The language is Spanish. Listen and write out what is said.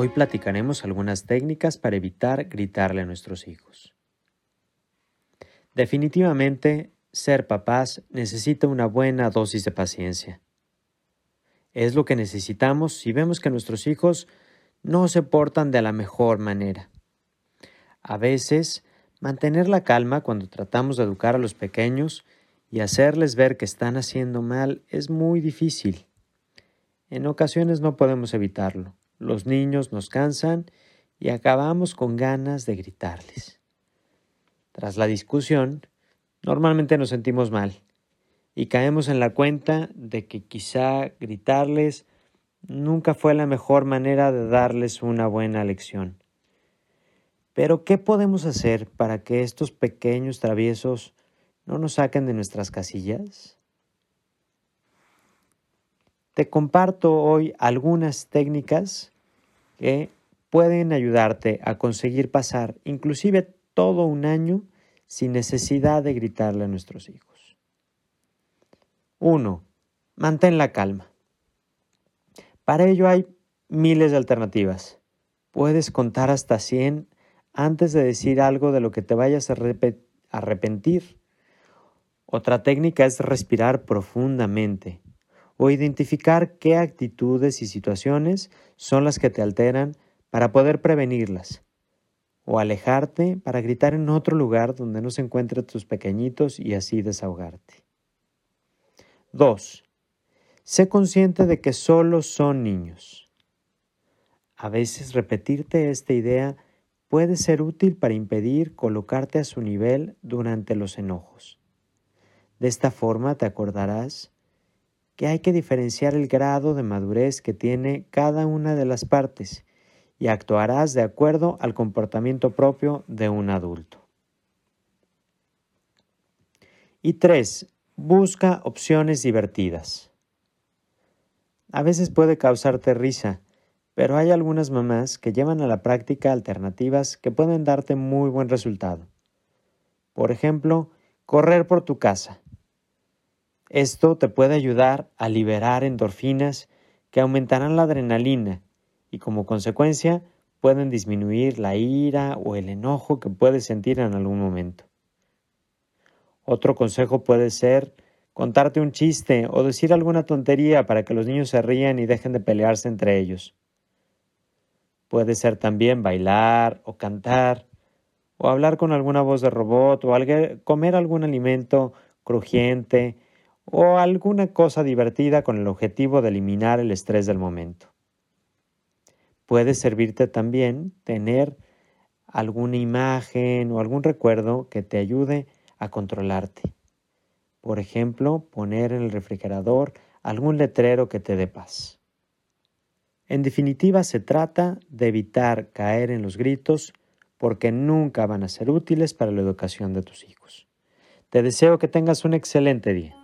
Hoy platicaremos algunas técnicas para evitar gritarle a nuestros hijos. Definitivamente, ser papás necesita una buena dosis de paciencia. Es lo que necesitamos si vemos que nuestros hijos no se portan de la mejor manera. A veces, mantener la calma cuando tratamos de educar a los pequeños y hacerles ver que están haciendo mal es muy difícil. En ocasiones no podemos evitarlo. Los niños nos cansan y acabamos con ganas de gritarles. Tras la discusión, normalmente nos sentimos mal y caemos en la cuenta de que quizá gritarles nunca fue la mejor manera de darles una buena lección. Pero ¿qué podemos hacer para que estos pequeños traviesos no nos saquen de nuestras casillas? Te comparto hoy algunas técnicas que pueden ayudarte a conseguir pasar inclusive todo un año sin necesidad de gritarle a nuestros hijos. 1. Mantén la calma. Para ello hay miles de alternativas. Puedes contar hasta 100 antes de decir algo de lo que te vayas a arrepentir. Otra técnica es respirar profundamente o identificar qué actitudes y situaciones son las que te alteran para poder prevenirlas, o alejarte para gritar en otro lugar donde no se encuentren tus pequeñitos y así desahogarte. 2. Sé consciente de que solo son niños. A veces repetirte esta idea puede ser útil para impedir colocarte a su nivel durante los enojos. De esta forma te acordarás que hay que diferenciar el grado de madurez que tiene cada una de las partes y actuarás de acuerdo al comportamiento propio de un adulto. Y tres, busca opciones divertidas. A veces puede causarte risa, pero hay algunas mamás que llevan a la práctica alternativas que pueden darte muy buen resultado. Por ejemplo, correr por tu casa. Esto te puede ayudar a liberar endorfinas que aumentarán la adrenalina y como consecuencia pueden disminuir la ira o el enojo que puedes sentir en algún momento. Otro consejo puede ser contarte un chiste o decir alguna tontería para que los niños se rían y dejen de pelearse entre ellos. Puede ser también bailar o cantar o hablar con alguna voz de robot o comer algún alimento crujiente o alguna cosa divertida con el objetivo de eliminar el estrés del momento. Puede servirte también tener alguna imagen o algún recuerdo que te ayude a controlarte. Por ejemplo, poner en el refrigerador algún letrero que te dé paz. En definitiva, se trata de evitar caer en los gritos porque nunca van a ser útiles para la educación de tus hijos. Te deseo que tengas un excelente día.